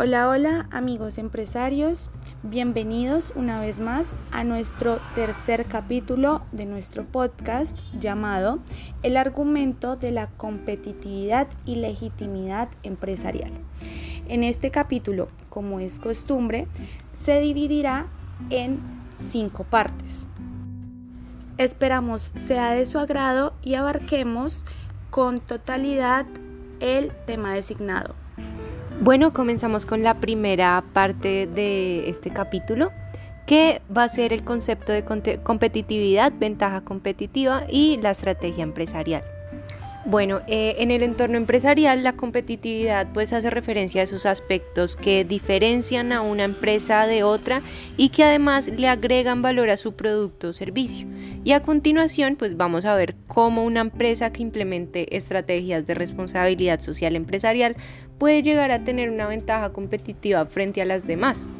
Hola, hola amigos empresarios, bienvenidos una vez más a nuestro tercer capítulo de nuestro podcast llamado El argumento de la competitividad y legitimidad empresarial. En este capítulo, como es costumbre, se dividirá en cinco partes. Esperamos sea de su agrado y abarquemos con totalidad el tema designado. Bueno, comenzamos con la primera parte de este capítulo, que va a ser el concepto de competitividad, ventaja competitiva y la estrategia empresarial. Bueno, eh, en el entorno empresarial la competitividad pues hace referencia a esos aspectos que diferencian a una empresa de otra y que además le agregan valor a su producto o servicio. Y a continuación pues vamos a ver cómo una empresa que implemente estrategias de responsabilidad social empresarial puede llegar a tener una ventaja competitiva frente a las demás.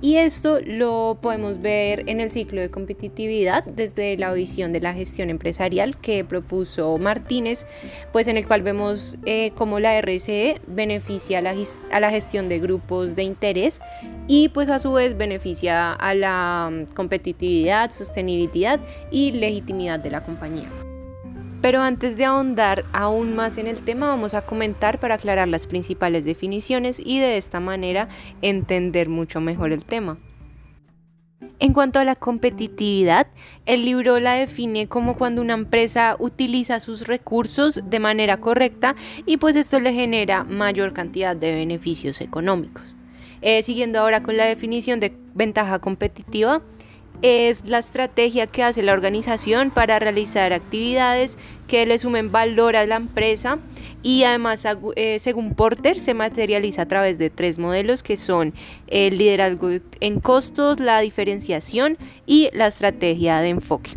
Y esto lo podemos ver en el ciclo de competitividad desde la visión de la gestión empresarial que propuso Martínez, pues en el cual vemos eh, cómo la RCE beneficia a la, a la gestión de grupos de interés y pues a su vez beneficia a la mm, competitividad, sostenibilidad y legitimidad de la compañía. Pero antes de ahondar aún más en el tema, vamos a comentar para aclarar las principales definiciones y de esta manera entender mucho mejor el tema. En cuanto a la competitividad, el libro la define como cuando una empresa utiliza sus recursos de manera correcta y pues esto le genera mayor cantidad de beneficios económicos. Eh, siguiendo ahora con la definición de ventaja competitiva, es la estrategia que hace la organización para realizar actividades que le sumen valor a la empresa y además eh, según Porter se materializa a través de tres modelos que son el liderazgo en costos, la diferenciación y la estrategia de enfoque.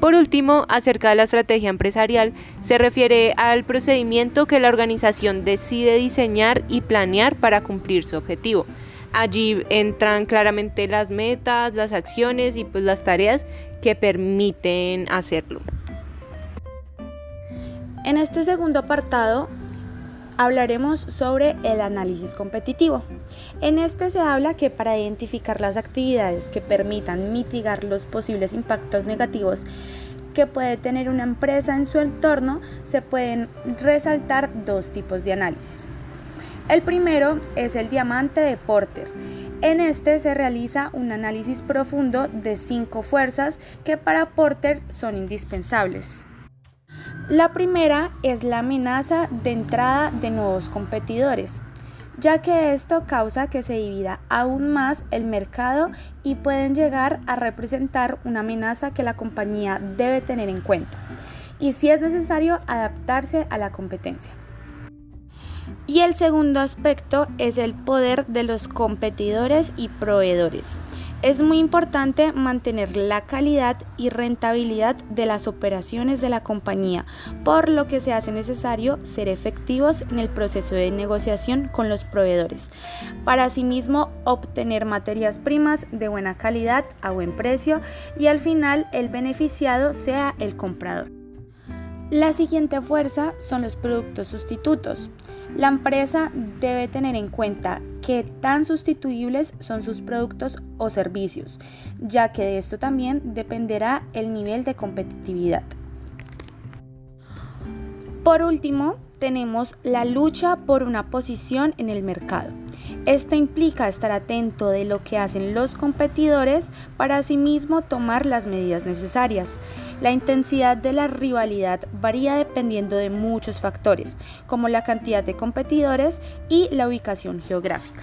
Por último, acerca de la estrategia empresarial, se refiere al procedimiento que la organización decide diseñar y planear para cumplir su objetivo. Allí entran claramente las metas, las acciones y pues las tareas que permiten hacerlo. En este segundo apartado hablaremos sobre el análisis competitivo. En este se habla que para identificar las actividades que permitan mitigar los posibles impactos negativos que puede tener una empresa en su entorno, se pueden resaltar dos tipos de análisis. El primero es el diamante de Porter. En este se realiza un análisis profundo de cinco fuerzas que para Porter son indispensables. La primera es la amenaza de entrada de nuevos competidores, ya que esto causa que se divida aún más el mercado y pueden llegar a representar una amenaza que la compañía debe tener en cuenta y si es necesario adaptarse a la competencia. Y el segundo aspecto es el poder de los competidores y proveedores. Es muy importante mantener la calidad y rentabilidad de las operaciones de la compañía, por lo que se hace necesario ser efectivos en el proceso de negociación con los proveedores, para asimismo obtener materias primas de buena calidad a buen precio y al final el beneficiado sea el comprador. La siguiente fuerza son los productos sustitutos. La empresa debe tener en cuenta qué tan sustituibles son sus productos o servicios, ya que de esto también dependerá el nivel de competitividad. Por último, tenemos la lucha por una posición en el mercado. Esto implica estar atento de lo que hacen los competidores para asimismo tomar las medidas necesarias. La intensidad de la rivalidad varía dependiendo de muchos factores, como la cantidad de competidores y la ubicación geográfica.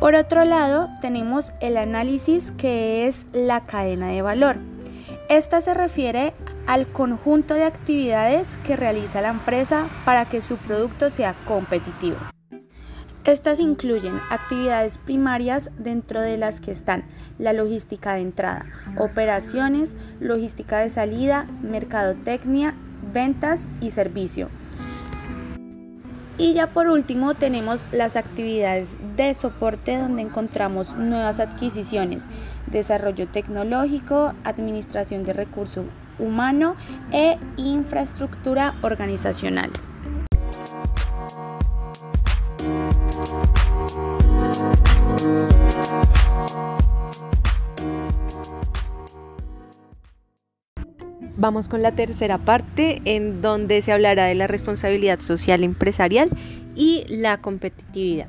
Por otro lado, tenemos el análisis que es la cadena de valor. Esta se refiere al conjunto de actividades que realiza la empresa para que su producto sea competitivo. Estas incluyen actividades primarias dentro de las que están la logística de entrada, operaciones, logística de salida, mercadotecnia, ventas y servicio. Y ya por último tenemos las actividades de soporte donde encontramos nuevas adquisiciones, desarrollo tecnológico, administración de recurso humano e infraestructura organizacional. Vamos con la tercera parte en donde se hablará de la responsabilidad social empresarial y la competitividad.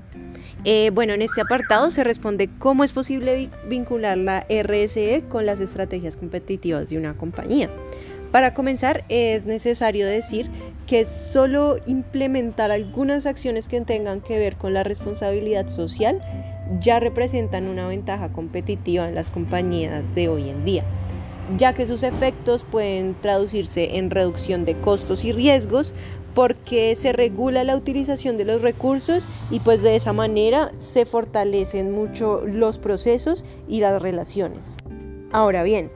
Eh, bueno, en este apartado se responde cómo es posible vincular la RSE con las estrategias competitivas de una compañía. Para comenzar, es necesario decir que solo implementar algunas acciones que tengan que ver con la responsabilidad social ya representan una ventaja competitiva en las compañías de hoy en día, ya que sus efectos pueden traducirse en reducción de costos y riesgos porque se regula la utilización de los recursos y pues de esa manera se fortalecen mucho los procesos y las relaciones. Ahora bien,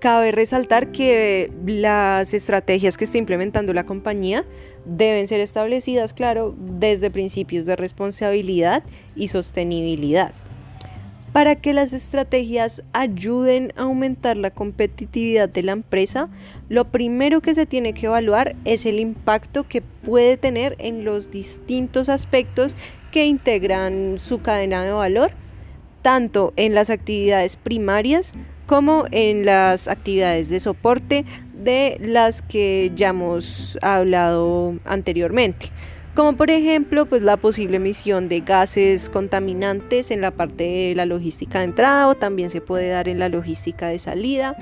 cabe resaltar que las estrategias que está implementando la compañía deben ser establecidas, claro, desde principios de responsabilidad y sostenibilidad. Para que las estrategias ayuden a aumentar la competitividad de la empresa, lo primero que se tiene que evaluar es el impacto que puede tener en los distintos aspectos que integran su cadena de valor, tanto en las actividades primarias como en las actividades de soporte de las que ya hemos hablado anteriormente como por ejemplo pues la posible emisión de gases contaminantes en la parte de la logística de entrada o también se puede dar en la logística de salida.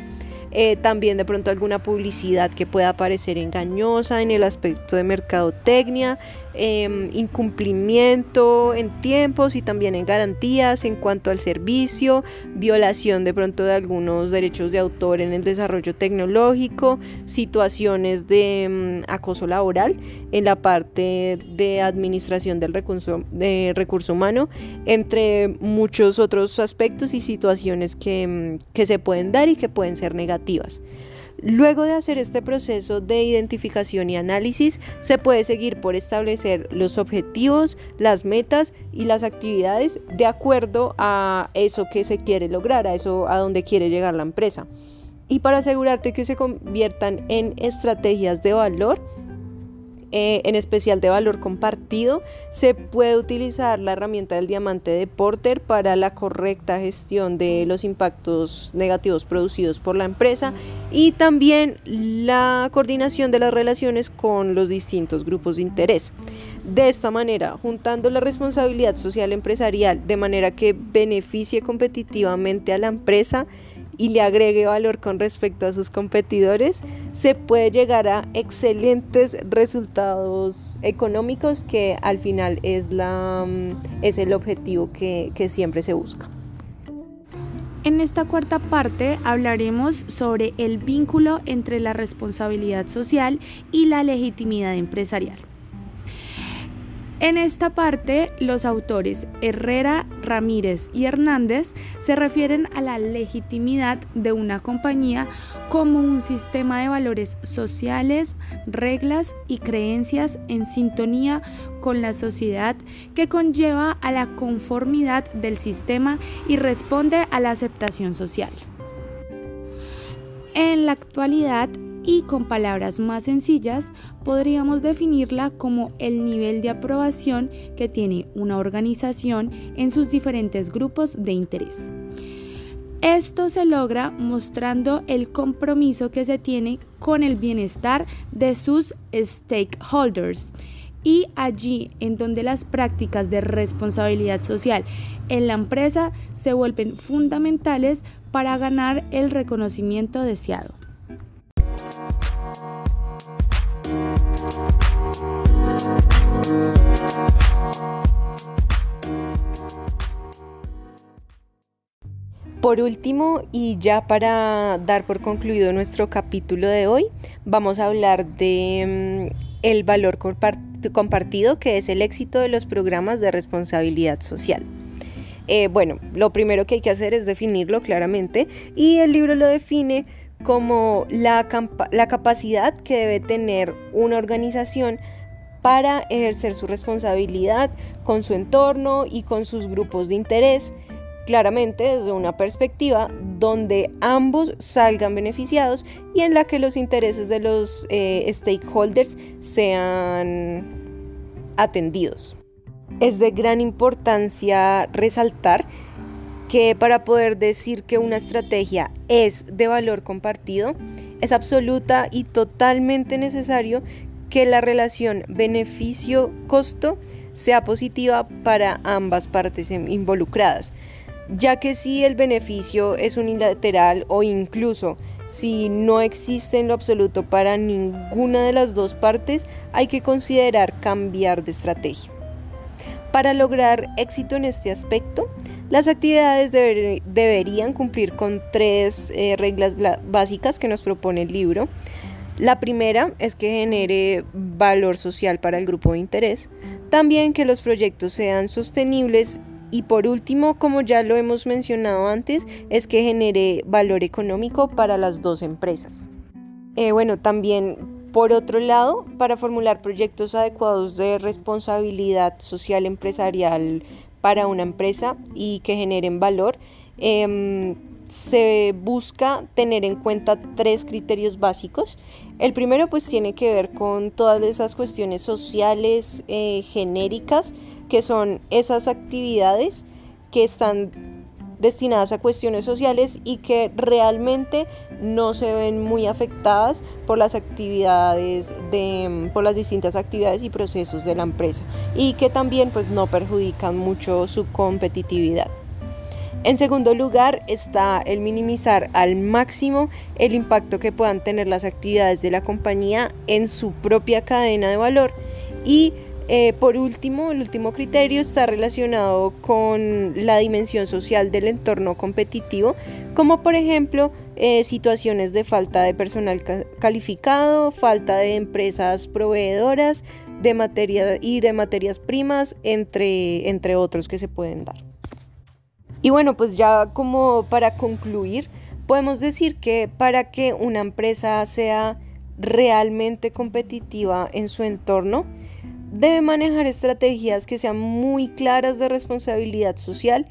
Eh, también de pronto alguna publicidad que pueda parecer engañosa en el aspecto de mercadotecnia, Em, incumplimiento en tiempos y también en garantías en cuanto al servicio, violación de pronto de algunos derechos de autor en el desarrollo tecnológico, situaciones de em, acoso laboral en la parte de administración del recurso, de recurso humano, entre muchos otros aspectos y situaciones que, em, que se pueden dar y que pueden ser negativas. Luego de hacer este proceso de identificación y análisis, se puede seguir por establecer los objetivos, las metas y las actividades de acuerdo a eso que se quiere lograr, a eso a donde quiere llegar la empresa. Y para asegurarte que se conviertan en estrategias de valor, eh, en especial de valor compartido, se puede utilizar la herramienta del diamante de Porter para la correcta gestión de los impactos negativos producidos por la empresa y también la coordinación de las relaciones con los distintos grupos de interés. De esta manera, juntando la responsabilidad social empresarial de manera que beneficie competitivamente a la empresa, y le agregue valor con respecto a sus competidores, se puede llegar a excelentes resultados económicos que al final es, la, mm, es el objetivo que, que siempre se busca. En esta cuarta parte hablaremos sobre el vínculo entre la responsabilidad social y la legitimidad empresarial. En esta parte, los autores Herrera, Ramírez y Hernández se refieren a la legitimidad de una compañía como un sistema de valores sociales, reglas y creencias en sintonía con la sociedad que conlleva a la conformidad del sistema y responde a la aceptación social. En la actualidad, y con palabras más sencillas podríamos definirla como el nivel de aprobación que tiene una organización en sus diferentes grupos de interés. Esto se logra mostrando el compromiso que se tiene con el bienestar de sus stakeholders y allí en donde las prácticas de responsabilidad social en la empresa se vuelven fundamentales para ganar el reconocimiento deseado. Por último, y ya para dar por concluido nuestro capítulo de hoy, vamos a hablar de mm, el valor compartido que es el éxito de los programas de responsabilidad social. Eh, bueno, lo primero que hay que hacer es definirlo claramente y el libro lo define como la, la capacidad que debe tener una organización para ejercer su responsabilidad con su entorno y con sus grupos de interés claramente desde una perspectiva donde ambos salgan beneficiados y en la que los intereses de los eh, stakeholders sean atendidos. Es de gran importancia resaltar que para poder decir que una estrategia es de valor compartido, Es absoluta y totalmente necesario que la relación beneficio-costo sea positiva para ambas partes involucradas, ya que si el beneficio es unilateral o incluso si no existe en lo absoluto para ninguna de las dos partes, hay que considerar cambiar de estrategia. Para lograr éxito en este aspecto, las actividades deberían cumplir con tres eh, reglas básicas que nos propone el libro. La primera es que genere valor social para el grupo de interés, también que los proyectos sean sostenibles y por último, como ya lo hemos mencionado antes, es que genere valor económico para las dos empresas. Eh, bueno, también por otro lado, para formular proyectos adecuados de responsabilidad social empresarial para una empresa y que generen valor, em, se busca tener en cuenta tres criterios básicos. El primero pues tiene que ver con todas esas cuestiones sociales eh, genéricas que son esas actividades que están destinadas a cuestiones sociales y que realmente no se ven muy afectadas por las actividades de por las distintas actividades y procesos de la empresa y que también pues no perjudican mucho su competitividad. En segundo lugar está el minimizar al máximo el impacto que puedan tener las actividades de la compañía en su propia cadena de valor y eh, por último, el último criterio está relacionado con la dimensión social del entorno competitivo, como por ejemplo eh, situaciones de falta de personal calificado, falta de empresas proveedoras de materia y de materias primas, entre, entre otros que se pueden dar. Y bueno, pues ya como para concluir, podemos decir que para que una empresa sea realmente competitiva en su entorno, debe manejar estrategias que sean muy claras de responsabilidad social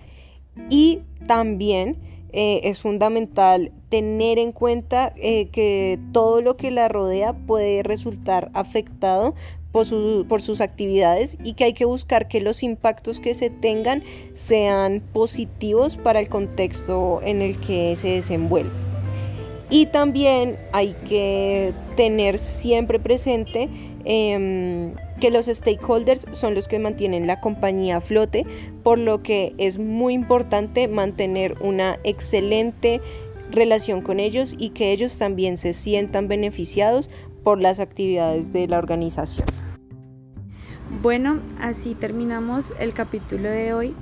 y también eh, es fundamental tener en cuenta eh, que todo lo que la rodea puede resultar afectado por, por, sus actividades y que hay que buscar que los impactos que se tengan sean positivos para el contexto en el que se desenvuelve. Y también hay que tener siempre presente em, que los stakeholders son los que mantienen la compañía a flote, por lo que es muy importante mantener una excelente relación con ellos y que ellos también se sientan beneficiados por las actividades de la organización. Bueno, así terminamos el capítulo de hoy.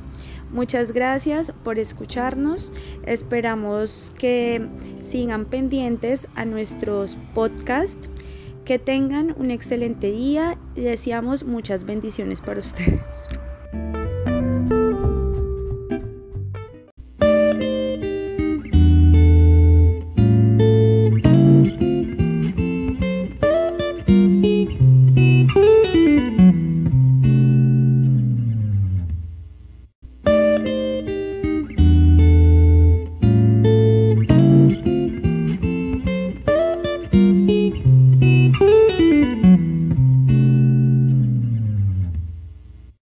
Muchas gracias por escucharnos. Esperamos que sigan pendientes a nuestros podcasts que tengan un excelente día y deseamos muchas bendiciones para ustedes.